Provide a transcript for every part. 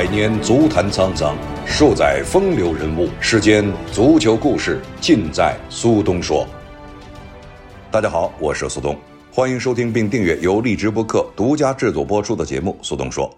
百年足坛沧桑，数载风流人物。世间足球故事，尽在苏东说。大家好，我是苏东，欢迎收听并订阅由荔枝播客独家制作播出的节目《苏东说》。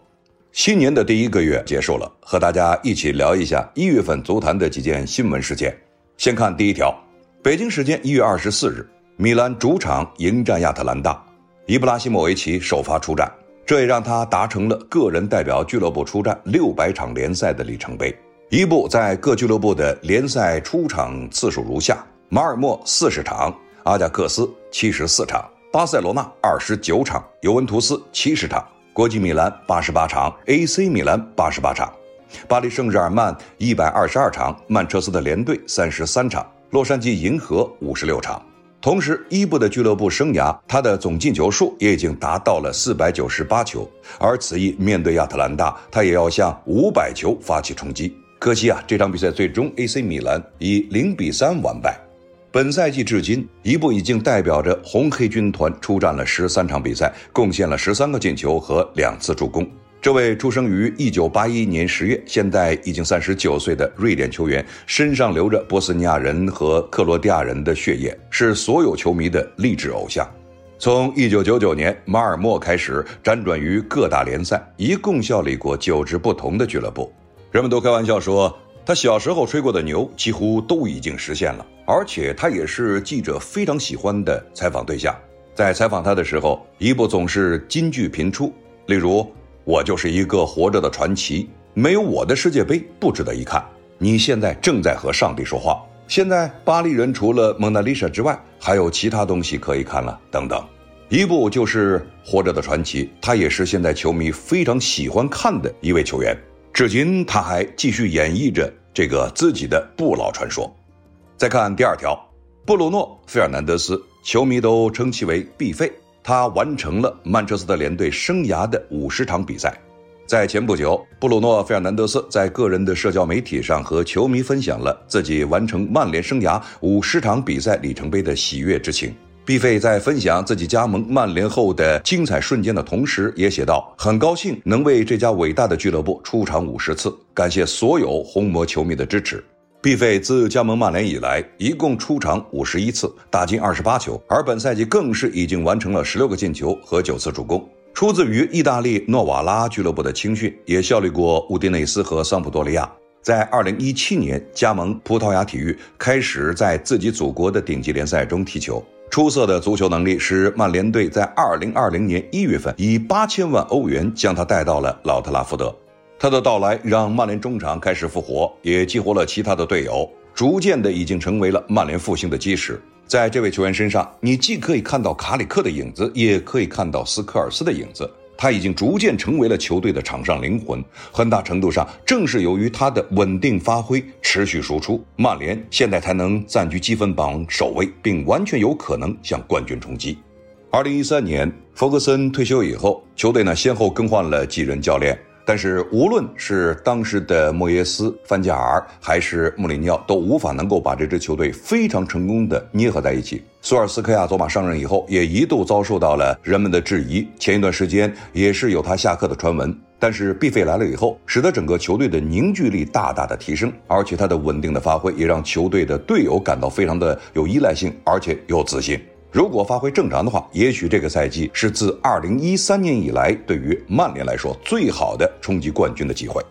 新年的第一个月结束了，和大家一起聊一下一月份足坛的几件新闻事件。先看第一条，北京时间一月二十四日，米兰主场迎战亚特兰大，伊布拉希莫维奇首发出战。这也让他达成了个人代表俱乐部出战六百场联赛的里程碑。伊布在各俱乐部的联赛出场次数如下：马尔默四十场，阿贾克斯七十四场，巴塞罗那二十九场，尤文图斯七十场，国际米兰八十八场，AC 米兰八十八场，巴黎圣日耳曼一百二十二场，曼彻斯特联队三十三场，洛杉矶银河五十六场。同时，伊布的俱乐部生涯，他的总进球数也已经达到了四百九十八球。而此役面对亚特兰大，他也要向五百球发起冲击。可惜啊，这场比赛最终 AC 米兰以零比三完败。本赛季至今，伊布已经代表着红黑军团出战了十三场比赛，贡献了十三个进球和两次助攻。这位出生于一九八一年十月，现在已经三十九岁的瑞典球员，身上流着波斯尼亚人和克罗地亚人的血液，是所有球迷的励志偶像。从一九九九年马尔默开始，辗转于各大联赛，一共效力过九支不同的俱乐部。人们都开玩笑说，他小时候吹过的牛几乎都已经实现了，而且他也是记者非常喜欢的采访对象。在采访他的时候，一部总是金句频出，例如。我就是一个活着的传奇，没有我的世界杯不值得一看。你现在正在和上帝说话。现在巴黎人除了蒙娜丽莎之外，还有其他东西可以看了。等等，一部就是活着的传奇，他也是现在球迷非常喜欢看的一位球员。至今他还继续演绎着这个自己的不老传说。再看第二条，布鲁诺·费尔南德斯，球迷都称其为必费。他完成了曼彻斯特联队生涯的五十场比赛。在前不久，布鲁诺·费尔南德斯在个人的社交媒体上和球迷分享了自己完成曼联生涯五十场比赛里程碑的喜悦之情。毕费在分享自己加盟曼联后的精彩瞬间的同时，也写道：“很高兴能为这家伟大的俱乐部出场五十次，感谢所有红魔球迷的支持。”毕费自加盟曼联以来，一共出场五十一次，打进二十八球，而本赛季更是已经完成了十六个进球和九次助攻。出自于意大利诺瓦拉俱乐部的青训，也效力过乌迪内斯和桑普多利亚。在二零一七年加盟葡萄牙体育，开始在自己祖国的顶级联赛中踢球。出色的足球能力使曼联队在二零二零年一月份以八千万欧元将他带到了老特拉福德。他的到来让曼联中场开始复活，也激活了其他的队友，逐渐的已经成为了曼联复兴的基石。在这位球员身上，你既可以看到卡里克的影子，也可以看到斯科尔斯的影子。他已经逐渐成为了球队的场上灵魂。很大程度上，正是由于他的稳定发挥、持续输出，曼联现在才能暂居积分榜首位，并完全有可能向冠军冲击。二零一三年，弗格森退休以后，球队呢先后更换了几任教练。但是，无论是当时的莫耶斯、范加尔，还是穆里尼奥，都无法能够把这支球队非常成功的捏合在一起。索尔斯克亚走马上任以后，也一度遭受到了人们的质疑。前一段时间也是有他下课的传闻。但是，毕费来了以后，使得整个球队的凝聚力大大的提升，而且他的稳定的发挥也让球队的队友感到非常的有依赖性，而且有自信。如果发挥正常的话，也许这个赛季是自二零一三年以来对于曼联来说最好的冲击冠军的机会。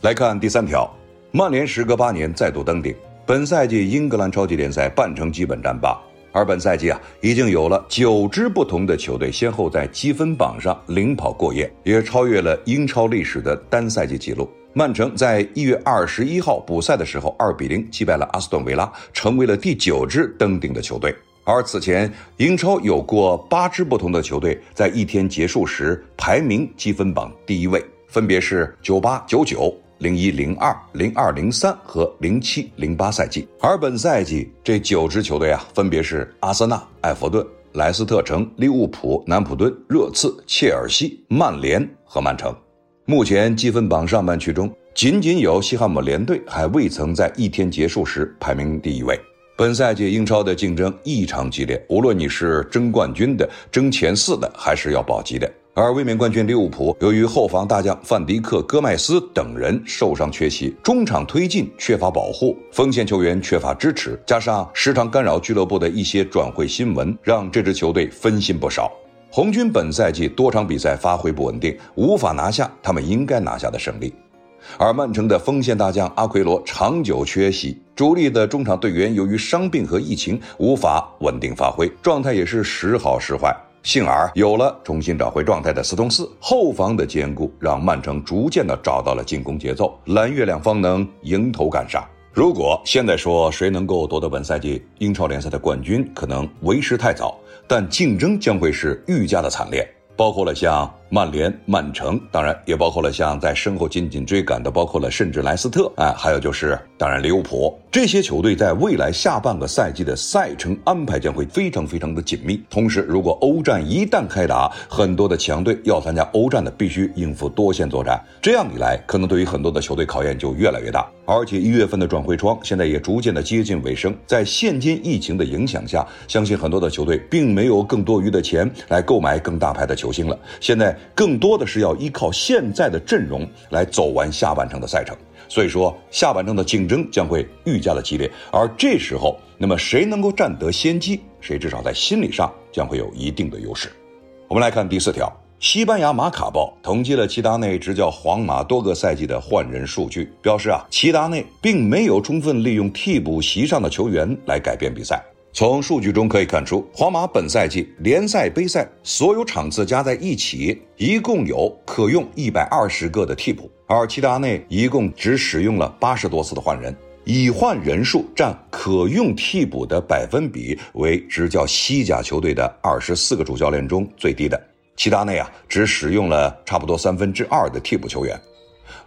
来看第三条，曼联时隔八年再度登顶。本赛季英格兰超级联赛半程基本战罢，而本赛季啊，已经有了九支不同的球队先后在积分榜上领跑过夜，也超越了英超历史的单赛季纪录。曼城在一月二十一号补赛的时候，二比零击败了阿斯顿维拉，成为了第九支登顶的球队。而此前，英超有过八支不同的球队在一天结束时排名积分榜第一位，分别是九八、九九、零一、零二、零二、零三和零七、零八赛季。而本赛季这九支球队啊，分别是阿森纳、埃弗顿、莱斯特城、利物浦、南普顿、热刺、切尔西、曼联和曼城。目前积分榜上半区中，仅仅有西汉姆联队还未曾在一天结束时排名第一位。本赛季英超的竞争异常激烈，无论你是争冠军的、争前四的，还是要保级的，而卫冕冠军利物浦由于后防大将范迪克、戈麦斯等人受伤缺席，中场推进缺乏保护，锋线球员缺乏支持，加上时常干扰俱乐部的一些转会新闻，让这支球队分心不少。红军本赛季多场比赛发挥不稳定，无法拿下他们应该拿下的胜利。而曼城的锋线大将阿奎罗长久缺席，主力的中场队员由于伤病和疫情无法稳定发挥，状态也是时好时坏。幸而有了重新找回状态的斯通斯，后防的坚固让曼城逐渐的找到了进攻节奏，蓝月亮方能迎头赶上。如果现在说谁能够夺得本赛季英超联赛的冠军，可能为时太早，但竞争将会是愈加的惨烈。包括了像曼联、曼城，当然也包括了像在身后紧紧追赶的，包括了甚至莱斯特，哎，还有就是当然利物浦这些球队在未来下半个赛季的赛程安排将会非常非常的紧密。同时，如果欧战一旦开打，很多的强队要参加欧战的，必须应付多线作战，这样一来，可能对于很多的球队考验就越来越大。而且一月份的转会窗现在也逐渐的接近尾声，在现今疫情的影响下，相信很多的球队并没有更多余的钱来购买更大牌的球星了。现在更多的是要依靠现在的阵容来走完下半程的赛程，所以说下半程的竞争将会愈加的激烈。而这时候，那么谁能够占得先机，谁至少在心理上将会有一定的优势。我们来看第四条。西班牙马卡报统计了齐达内执教皇马多个赛季的换人数据，表示啊，齐达内并没有充分利用替补席上的球员来改变比赛。从数据中可以看出，皇马本赛季联赛、杯赛所有场次加在一起，一共有可用一百二十个的替补，而齐达内一共只使用了八十多次的换人，已换人数占可用替补的百分比为执教西甲球队的二十四个主教练中最低的。齐达内啊，只使用了差不多三分之二的替补球员。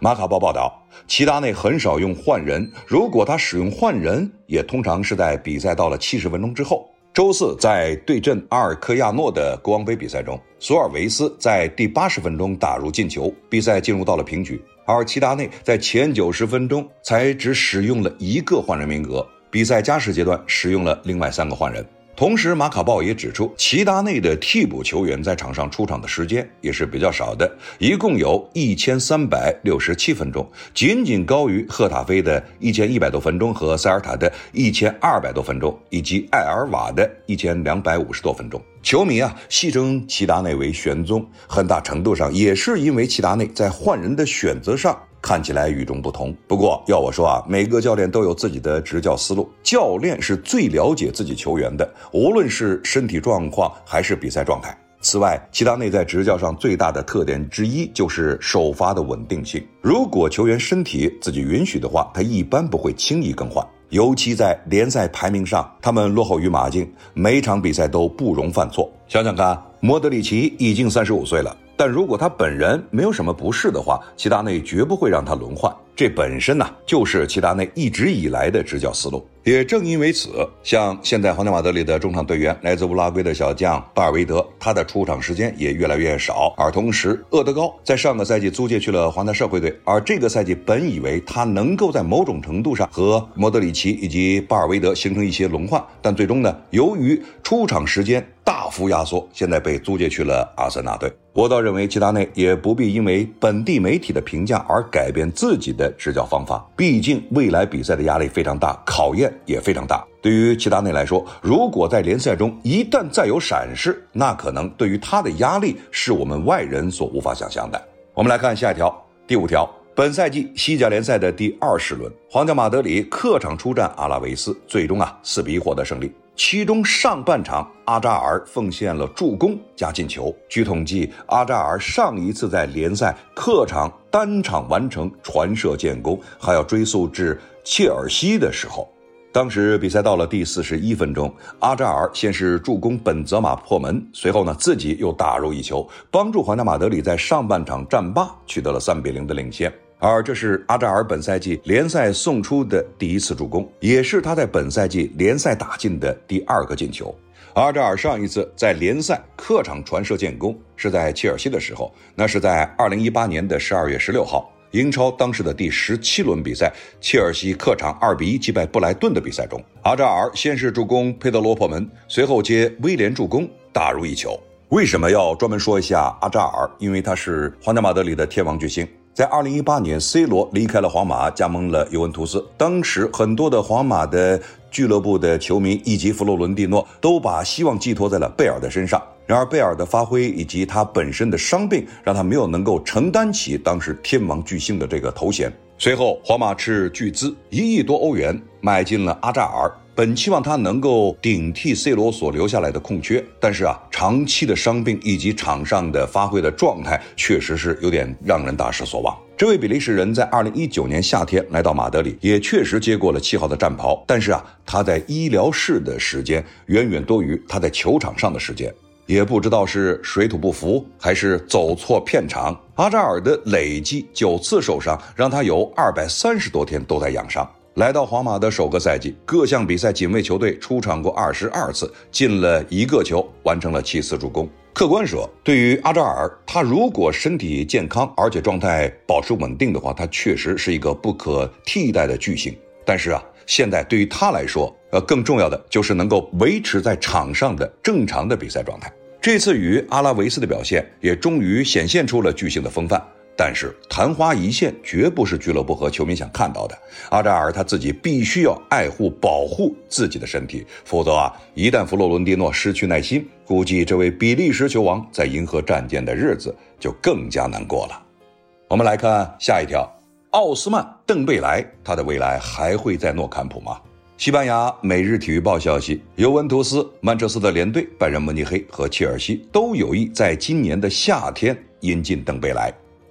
马卡报报道，齐达内很少用换人，如果他使用换人，也通常是在比赛到了七十分钟之后。周四在对阵阿尔科亚诺的国王杯比赛中，索尔维斯在第八十分钟打入进球，比赛进入到了平局。而齐达内在前九十分钟才只使用了一个换人名额，比赛加时阶段使用了另外三个换人。同时，马卡报也指出，齐达内的替补球员在场上出场的时间也是比较少的，一共有一千三百六十七分钟，仅仅高于赫塔菲的一千一百多分钟和塞尔塔的一千二百多分钟，以及艾尔瓦的一千两百五十多分钟。球迷啊，戏称齐达内为玄宗，很大程度上也是因为齐达内在换人的选择上。看起来与众不同，不过要我说啊，每个教练都有自己的执教思路，教练是最了解自己球员的，无论是身体状况还是比赛状态。此外，齐达内在执教上最大的特点之一就是首发的稳定性。如果球员身体自己允许的话，他一般不会轻易更换，尤其在联赛排名上，他们落后于马竞，每场比赛都不容犯错。想想看，莫德里奇已经三十五岁了。但如果他本人没有什么不适的话，齐达内绝不会让他轮换。这本身呢，就是齐达内一直以来的执教思路。也正因为此，像现在皇家马德里的中场队员来自乌拉圭的小将巴尔韦德，他的出场时间也越来越少。而同时，厄德高在上个赛季租借去了皇家社会队，而这个赛季本以为他能够在某种程度上和莫德里奇以及巴尔韦德形成一些轮换，但最终呢，由于出场时间大幅压缩，现在被租借去了阿森纳队。我倒认为齐达内也不必因为本地媒体的评价而改变自己的执教方法，毕竟未来比赛的压力非常大，考验也非常大。对于齐达内来说，如果在联赛中一旦再有闪失，那可能对于他的压力是我们外人所无法想象的。我们来看下一条，第五条，本赛季西甲联赛的第二十轮，皇家马德里客场出战阿拉维斯，最终啊四比一获得胜利。其中上半场，阿扎尔奉献了助攻加进球。据统计，阿扎尔上一次在联赛客场单场完成传射建功，还要追溯至切尔西的时候。当时比赛到了第四十一分钟，阿扎尔先是助攻本泽马破门，随后呢自己又打入一球，帮助皇家马德里在上半场战罢，取得了三比零的领先。而这是阿扎尔本赛季联赛送出的第一次助攻，也是他在本赛季联赛打进的第二个进球。阿扎尔上一次在联赛客场传射建功是在切尔西的时候，那是在二零一八年的十二月十六号，英超当时的第十七轮比赛，切尔西客场二比一击败布莱顿的比赛中，阿扎尔先是助攻佩德罗破门，随后接威廉助攻打入一球。为什么要专门说一下阿扎尔？因为他是皇家马德里的天王巨星。在二零一八年，C 罗离开了皇马，加盟了尤文图斯。当时，很多的皇马的俱乐部的球迷以及弗洛伦蒂诺都把希望寄托在了贝尔的身上。然而，贝尔的发挥以及他本身的伤病，让他没有能够承担起当时天王巨星的这个头衔。随后，皇马斥巨资一亿多欧元买进了阿扎尔。本期望他能够顶替 C 罗所留下来的空缺，但是啊，长期的伤病以及场上的发挥的状态，确实是有点让人大失所望。这位比利时人在二零一九年夏天来到马德里，也确实接过了七号的战袍，但是啊，他在医疗室的时间远远多于他在球场上的时间，也不知道是水土不服还是走错片场。阿扎尔的累计九次受伤，让他有二百三十多天都在养伤。来到皇马的首个赛季，各项比赛仅为球队出场过二十二次，进了一个球，完成了七次助攻。客观说，对于阿扎尔，他如果身体健康，而且状态保持稳定的话，他确实是一个不可替代的巨星。但是啊，现在对于他来说，呃，更重要的就是能够维持在场上的正常的比赛状态。这次与阿拉维斯的表现，也终于显现出了巨星的风范。但是昙花一现绝不是俱乐部和球迷想看到的。阿扎尔他自己必须要爱护、保护自己的身体，否则啊，一旦弗洛伦蒂诺失去耐心，估计这位比利时球王在银河战舰的日子就更加难过了。我们来看下一条：奥斯曼·邓贝莱，他的未来还会在诺坎普吗？西班牙《每日体育报》消息，尤文图斯、曼彻斯特联队、拜仁慕尼黑和切尔西都有意在今年的夏天引进邓贝莱。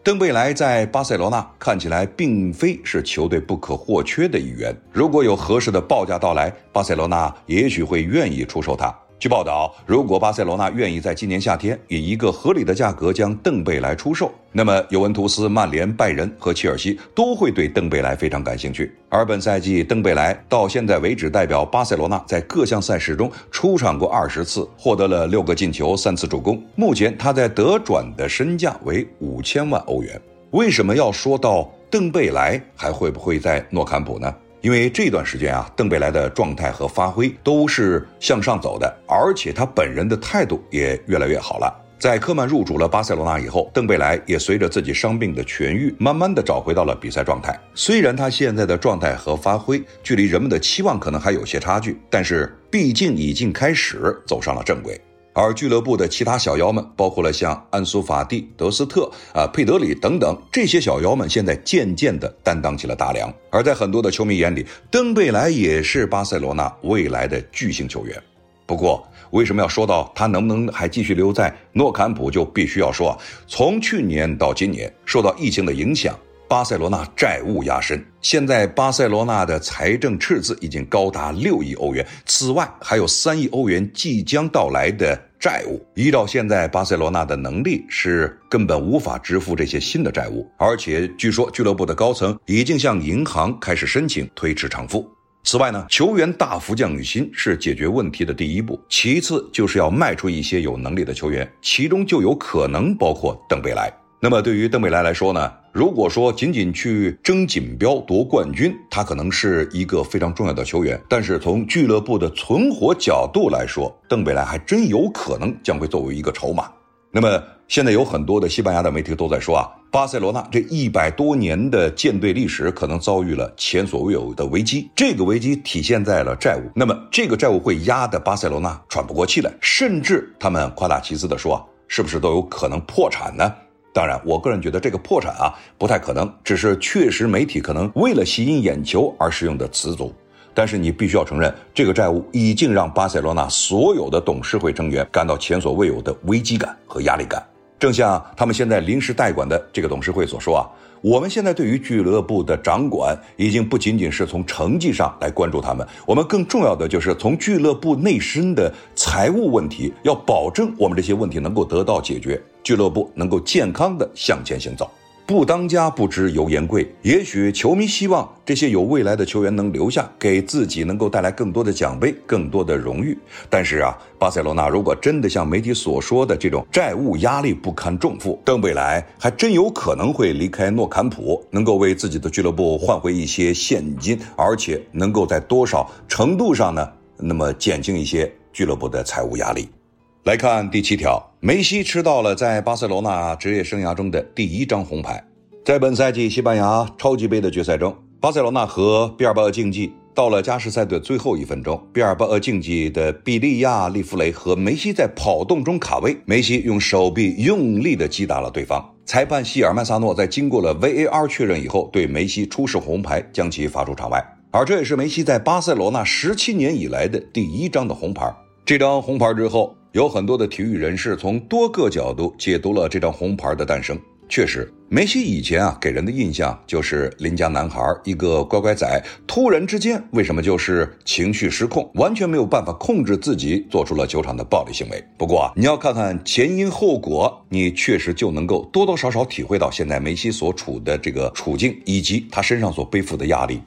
登贝莱在巴塞罗那看起来并非是球队不可或缺的一员。如果有合适的报价到来，巴塞罗那也许会愿意出售他。据报道，如果巴塞罗那愿意在今年夏天以一个合理的价格将邓贝莱出售，那么尤文图斯、曼联、拜仁和切尔西都会对邓贝莱非常感兴趣。而本赛季，邓贝莱到现在为止代表巴塞罗那在各项赛事中出场过二十次，获得了六个进球、三次助攻。目前他在德转的身价为五千万欧元。为什么要说到邓贝莱还会不会在诺坎普呢？因为这段时间啊，邓贝莱的状态和发挥都是向上走的，而且他本人的态度也越来越好了。在科曼入主了巴塞罗那以后，邓贝莱也随着自己伤病的痊愈，慢慢的找回到了比赛状态。虽然他现在的状态和发挥距离人们的期望可能还有些差距，但是毕竟已经开始走上了正轨。而俱乐部的其他小妖们，包括了像安苏法蒂、德斯特、啊佩德里等等这些小妖们，现在渐渐地担当起了大梁。而在很多的球迷眼里，登贝莱也是巴塞罗那未来的巨星球员。不过，为什么要说到他能不能还继续留在诺坎普，就必须要说，从去年到今年，受到疫情的影响。巴塞罗那债务压身，现在巴塞罗那的财政赤字已经高达六亿欧元，此外还有三亿欧元即将到来的债务。依照现在巴塞罗那的能力，是根本无法支付这些新的债务，而且据说俱乐部的高层已经向银行开始申请推迟偿付。此外呢，球员大幅降薪是解决问题的第一步，其次就是要卖出一些有能力的球员，其中就有可能包括邓贝莱。那么对于邓贝莱来说呢？如果说仅仅去争锦标夺冠军，他可能是一个非常重要的球员。但是从俱乐部的存活角度来说，邓贝莱还真有可能将会作为一个筹码。那么现在有很多的西班牙的媒体都在说啊，巴塞罗那这一百多年的舰队历史可能遭遇了前所未有的危机。这个危机体现在了债务，那么这个债务会压得巴塞罗那喘不过气来，甚至他们夸大其词的说啊，是不是都有可能破产呢？当然，我个人觉得这个破产啊不太可能，只是确实媒体可能为了吸引眼球而使用的词组。但是你必须要承认，这个债务已经让巴塞罗那所有的董事会成员感到前所未有的危机感和压力感。正像他们现在临时代管的这个董事会所说啊，我们现在对于俱乐部的掌管已经不仅仅是从成绩上来关注他们，我们更重要的就是从俱乐部内身的财务问题，要保证我们这些问题能够得到解决。俱乐部能够健康的向前行走，不当家不知油盐贵。也许球迷希望这些有未来的球员能留下，给自己能够带来更多的奖杯、更多的荣誉。但是啊，巴塞罗那如果真的像媒体所说的这种债务压力不堪重负，邓贝莱还真有可能会离开诺坎普，能够为自己的俱乐部换回一些现金，而且能够在多少程度上呢，那么减轻一些俱乐部的财务压力。来看第七条，梅西吃到了在巴塞罗那职业生涯中的第一张红牌。在本赛季西班牙超级杯的决赛中，巴塞罗那和毕尔巴鄂竞技到了加时赛的最后一分钟，毕尔巴鄂竞技的比利亚利弗雷和梅西在跑动中卡位，梅西用手臂用力的击打了对方。裁判希尔曼萨诺在经过了 VAR 确认以后，对梅西出示红牌，将其罚出场外。而这也是梅西在巴塞罗那十七年以来的第一张的红牌。这张红牌之后。有很多的体育人士从多个角度解读了这张红牌的诞生。确实，梅西以前啊给人的印象就是邻家男孩，一个乖乖仔。突然之间，为什么就是情绪失控，完全没有办法控制自己，做出了球场的暴力行为？不过啊，你要看看前因后果，你确实就能够多多少少体会到现在梅西所处的这个处境，以及他身上所背负的压力。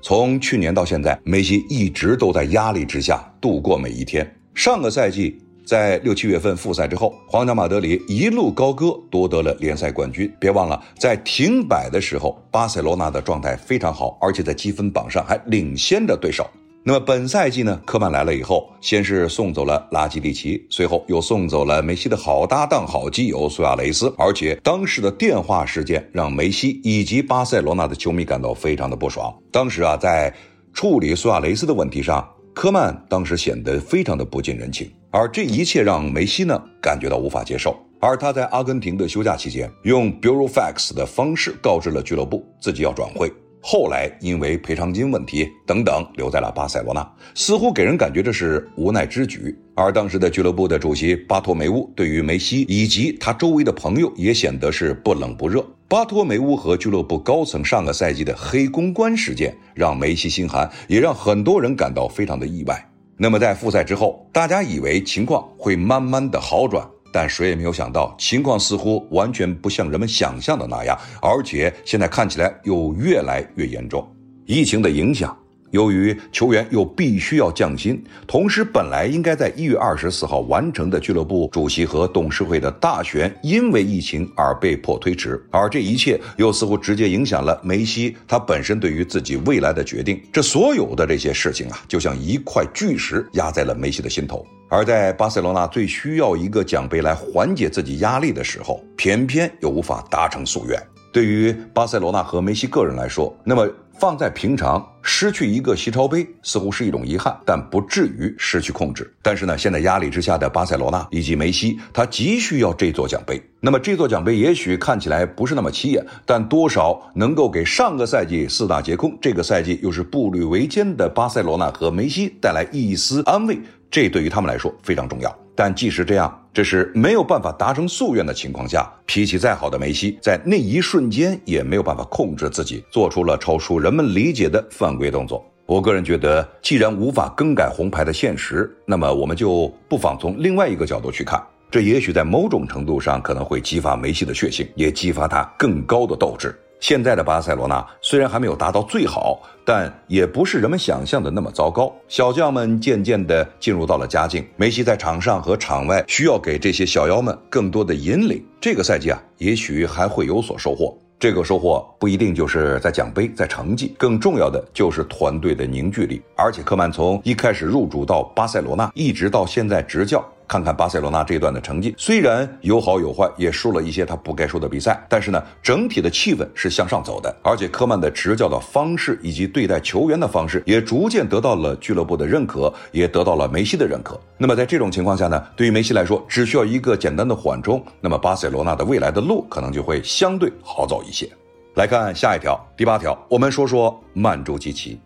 从去年到现在，梅西一直都在压力之下度过每一天。上个赛季。在六七月份复赛之后，皇家马德里一路高歌，夺得了联赛冠军。别忘了，在停摆的时候，巴塞罗那的状态非常好，而且在积分榜上还领先着对手。那么本赛季呢？科曼来了以后，先是送走了拉基蒂奇，随后又送走了梅西的好搭档、好基友苏亚雷斯。而且当时的电话事件让梅西以及巴塞罗那的球迷感到非常的不爽。当时啊，在处理苏亚雷斯的问题上。科曼当时显得非常的不近人情，而这一切让梅西呢感觉到无法接受。而他在阿根廷的休假期间，用 bureau fax 的方式告知了俱乐部自己要转会。后来因为赔偿金问题等等，留在了巴塞罗那，似乎给人感觉这是无奈之举。而当时的俱乐部的主席巴托梅乌对于梅西以及他周围的朋友也显得是不冷不热。巴托梅乌和俱乐部高层上个赛季的黑公关事件让梅西心寒，也让很多人感到非常的意外。那么在复赛之后，大家以为情况会慢慢的好转。但谁也没有想到，情况似乎完全不像人们想象的那样，而且现在看起来又越来越严重。疫情的影响。由于球员又必须要降薪，同时本来应该在一月二十四号完成的俱乐部主席和董事会的大选，因为疫情而被迫推迟，而这一切又似乎直接影响了梅西他本身对于自己未来的决定。这所有的这些事情啊，就像一块巨石压在了梅西的心头。而在巴塞罗那最需要一个奖杯来缓解自己压力的时候，偏偏又无法达成夙愿。对于巴塞罗那和梅西个人来说，那么。放在平常，失去一个西超杯似乎是一种遗憾，但不至于失去控制。但是呢，现在压力之下的巴塞罗那以及梅西，他急需要这座奖杯。那么这座奖杯也许看起来不是那么起眼，但多少能够给上个赛季四大皆空，这个赛季又是步履维艰的巴塞罗那和梅西带来一丝安慰。这对于他们来说非常重要。但即使这样，这是没有办法达成夙愿的情况下，脾气再好的梅西，在那一瞬间也没有办法控制自己，做出了超出人们理解的犯规动作。我个人觉得，既然无法更改红牌的现实，那么我们就不妨从另外一个角度去看，这也许在某种程度上可能会激发梅西的血性，也激发他更高的斗志。现在的巴塞罗那虽然还没有达到最好，但也不是人们想象的那么糟糕。小将们渐渐地进入到了佳境，梅西在场上和场外需要给这些小妖们更多的引领。这个赛季啊，也许还会有所收获。这个收获不一定就是在奖杯、在成绩，更重要的就是团队的凝聚力。而且科曼从一开始入主到巴塞罗那，一直到现在执教。看看巴塞罗那这一段的成绩，虽然有好有坏，也输了一些他不该输的比赛，但是呢，整体的气氛是向上走的。而且科曼的执教的方式以及对待球员的方式，也逐渐得到了俱乐部的认可，也得到了梅西的认可。那么在这种情况下呢，对于梅西来说，只需要一个简单的缓冲，那么巴塞罗那的未来的路可能就会相对好走一些。来看下一条，第八条，我们说说曼朱基奇。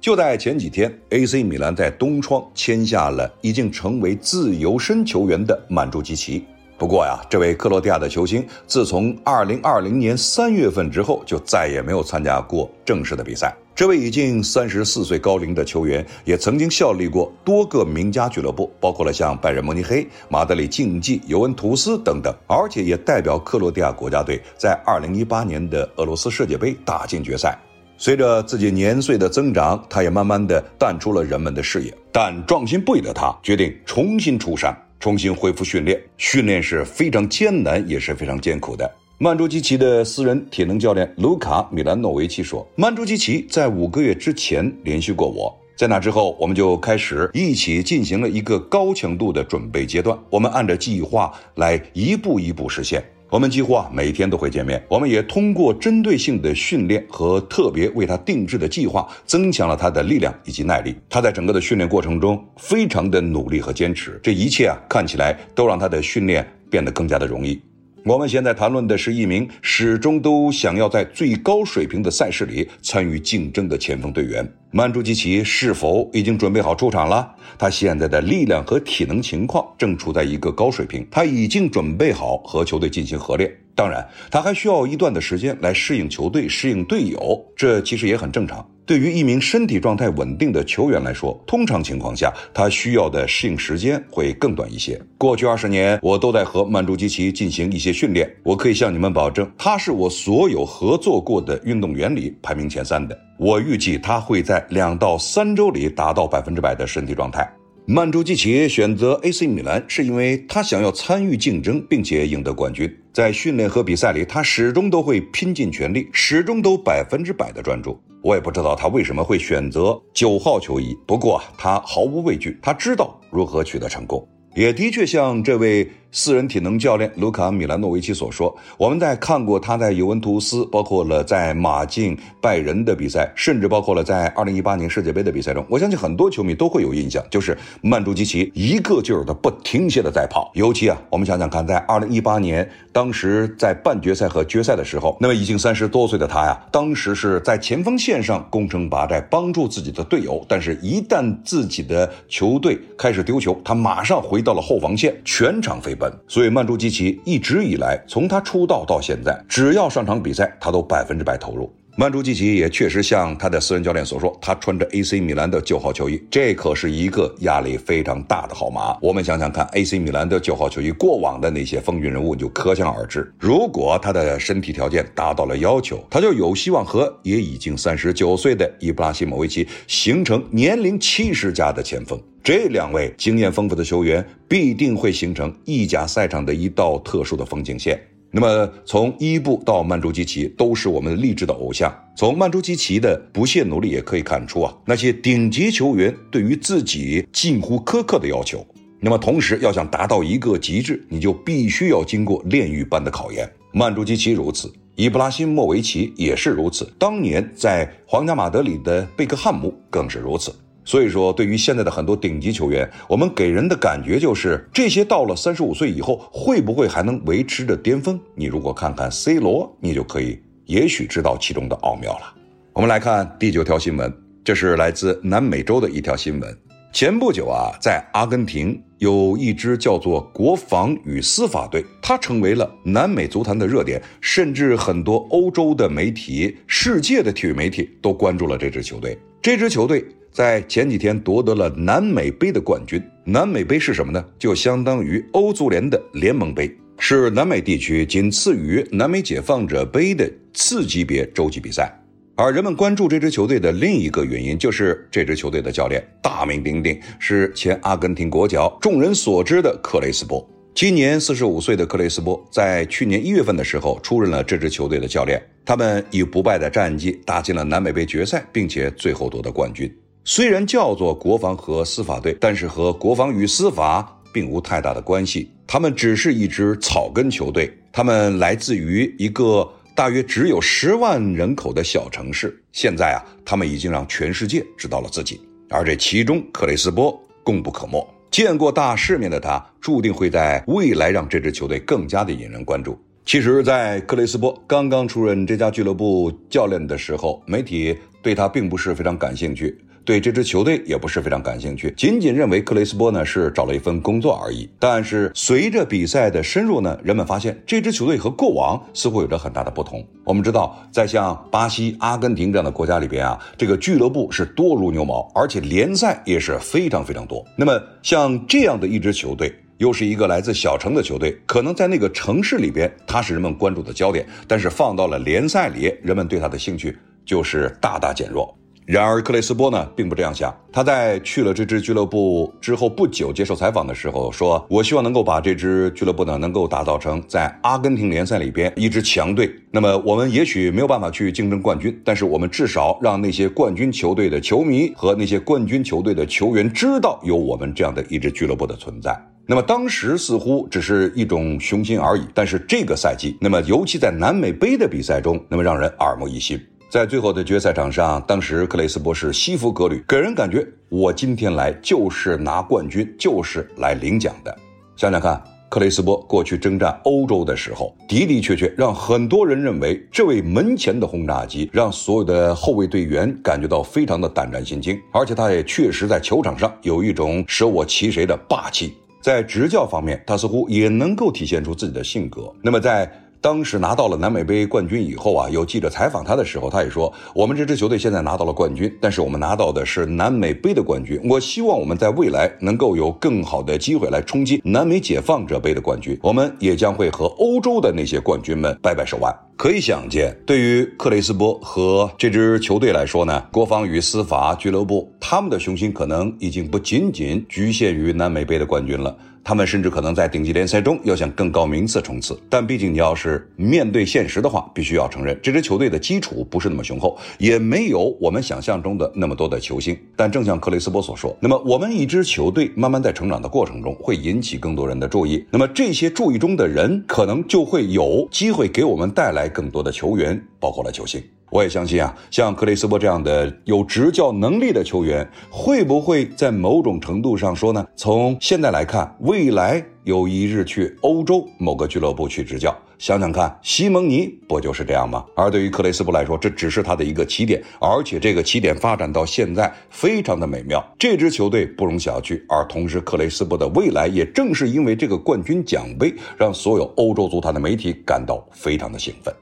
就在前几天，AC 米兰在东窗签下了已经成为自由身球员的曼朱基奇。不过呀，这位克罗地亚的球星自从2020年3月份之后，就再也没有参加过正式的比赛。这位已经34岁高龄的球员，也曾经效力过多个名家俱乐部，包括了像拜仁慕尼黑、马德里竞技、尤文图斯等等，而且也代表克罗地亚国家队在2018年的俄罗斯世界杯打进决赛。随着自己年岁的增长，他也慢慢的淡出了人们的视野。但壮心不已的他决定重新出山，重新恢复训练。训练是非常艰难，也是非常艰苦的。曼朱基奇的私人体能教练卢卡·米兰诺维奇说：“曼朱基奇在五个月之前联系过我，在那之后，我们就开始一起进行了一个高强度的准备阶段。我们按照计划来一步一步实现。我们几乎啊每天都会见面。我们也通过针对性的训练和特别为他定制的计划，增强了他的力量以及耐力。他在整个的训练过程中非常的努力和坚持，这一切啊看起来都让他的训练变得更加的容易。我们现在谈论的是一名始终都想要在最高水平的赛事里参与竞争的前锋队员曼朱基奇是否已经准备好出场了？他现在的力量和体能情况正处在一个高水平，他已经准备好和球队进行合练。当然，他还需要一段的时间来适应球队、适应队友，这其实也很正常。对于一名身体状态稳定的球员来说，通常情况下，他需要的适应时间会更短一些。过去二十年，我都在和曼朱基奇进行一些训练，我可以向你们保证，他是我所有合作过的运动员里排名前三的。我预计他会在两到三周里达到百分之百的身体状态。曼朱基奇选择 AC 米兰，是因为他想要参与竞争，并且赢得冠军。在训练和比赛里，他始终都会拼尽全力，始终都百分之百的专注。我也不知道他为什么会选择九号球衣，不过他毫无畏惧，他知道如何取得成功，也的确像这位。私人体能教练卢卡·米兰诺维奇所说：“我们在看过他在尤文图斯，包括了在马竞、拜仁的比赛，甚至包括了在2018年世界杯的比赛中，我相信很多球迷都会有印象，就是曼朱基奇一个劲儿的不停歇的在跑。尤其啊，我们想想看，在2018年，当时在半决赛和决赛的时候，那么已经三十多岁的他呀，当时是在前锋线上攻城拔寨，帮助自己的队友。但是，一旦自己的球队开始丢球，他马上回到了后防线，全场飞。”所以曼朱基奇一直以来，从他出道到现在，只要上场比赛，他都百分之百投入。曼朱基奇也确实像他的私人教练所说，他穿着 AC 米兰的九号球衣，这可是一个压力非常大的号码。我们想想看，AC 米兰的九号球衣过往的那些风云人物就可想而知。如果他的身体条件达到了要求，他就有希望和也已经三十九岁的伊布拉希莫维奇形成年龄七十加的前锋。这两位经验丰富的球员必定会形成意甲赛场的一道特殊的风景线。那么，从伊布到曼朱基奇都是我们励志的偶像。从曼朱基奇的不懈努力也可以看出啊，那些顶级球员对于自己近乎苛刻的要求。那么，同时要想达到一个极致，你就必须要经过炼狱般的考验。曼朱基奇如此，伊布拉辛莫维奇也是如此。当年在皇家马德里的贝克汉姆更是如此。所以说，对于现在的很多顶级球员，我们给人的感觉就是，这些到了三十五岁以后，会不会还能维持着巅峰？你如果看看 C 罗，你就可以也许知道其中的奥妙了。我们来看第九条新闻，这是来自南美洲的一条新闻。前不久啊，在阿根廷有一支叫做国防与司法队，它成为了南美足坛的热点，甚至很多欧洲的媒体、世界的体育媒体都关注了这支球队。这支球队。在前几天夺得了南美杯的冠军。南美杯是什么呢？就相当于欧足联的联盟杯，是南美地区仅次于南美解放者杯的次级别洲际比赛。而人们关注这支球队的另一个原因，就是这支球队的教练大名鼎鼎，是前阿根廷国脚、众人所知的克雷斯波。今年四十五岁的克雷斯波，在去年一月份的时候出任了这支球队的教练。他们以不败的战绩打进了南美杯决赛，并且最后夺得冠军。虽然叫做国防和司法队，但是和国防与司法并无太大的关系。他们只是一支草根球队，他们来自于一个大约只有十万人口的小城市。现在啊，他们已经让全世界知道了自己，而这其中克雷斯波功不可没。见过大世面的他，注定会在未来让这支球队更加的引人关注。其实，在克雷斯波刚刚出任这家俱乐部教练的时候，媒体对他并不是非常感兴趣。对这支球队也不是非常感兴趣，仅仅认为克雷斯波呢是找了一份工作而已。但是随着比赛的深入呢，人们发现这支球队和过往似乎有着很大的不同。我们知道，在像巴西、阿根廷这样的国家里边啊，这个俱乐部是多如牛毛，而且联赛也是非常非常多。那么像这样的一支球队，又是一个来自小城的球队，可能在那个城市里边，它是人们关注的焦点，但是放到了联赛里，人们对它的兴趣就是大大减弱。然而，克雷斯波呢并不这样想。他在去了这支俱乐部之后不久，接受采访的时候说：“我希望能够把这支俱乐部呢能够打造成在阿根廷联赛里边一支强队。那么，我们也许没有办法去竞争冠军，但是我们至少让那些冠军球队的球迷和那些冠军球队的球员知道有我们这样的一支俱乐部的存在。”那么当时似乎只是一种雄心而已，但是这个赛季，那么尤其在南美杯的比赛中，那么让人耳目一新。在最后的决赛场上，当时克雷斯博士西服革履，给人感觉我今天来就是拿冠军，就是来领奖的。想想看，克雷斯波过去征战欧洲的时候，的的确确让很多人认为这位门前的轰炸机，让所有的后卫队员感觉到非常的胆战心惊，而且他也确实在球场上有一种舍我其谁的霸气。在执教方面，他似乎也能够体现出自己的性格。那么在。当时拿到了南美杯冠军以后啊，有记者采访他的时候，他也说：“我们这支球队现在拿到了冠军，但是我们拿到的是南美杯的冠军。我希望我们在未来能够有更好的机会来冲击南美解放者杯的冠军。我们也将会和欧洲的那些冠军们掰掰手腕。”可以想见，对于克雷斯波和这支球队来说呢，国防与司法俱乐部他们的雄心可能已经不仅仅局限于南美杯的冠军了。他们甚至可能在顶级联赛中要向更高名次冲刺，但毕竟你要是面对现实的话，必须要承认这支球队的基础不是那么雄厚，也没有我们想象中的那么多的球星。但正像克雷斯波所说，那么我们一支球队慢慢在成长的过程中会引起更多人的注意，那么这些注意中的人可能就会有机会给我们带来更多的球员，包括了球星。我也相信啊，像克雷斯波这样的有执教能力的球员，会不会在某种程度上说呢？从现在来看，未来有一日去欧洲某个俱乐部去执教，想想看，西蒙尼不就是这样吗？而对于克雷斯波来说，这只是他的一个起点，而且这个起点发展到现在非常的美妙，这支球队不容小觑。而同时，克雷斯波的未来也正是因为这个冠军奖杯，让所有欧洲足坛的媒体感到非常的兴奋。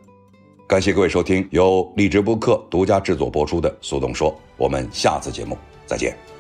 感谢各位收听由荔枝播客独家制作播出的《苏东说》，我们下次节目再见。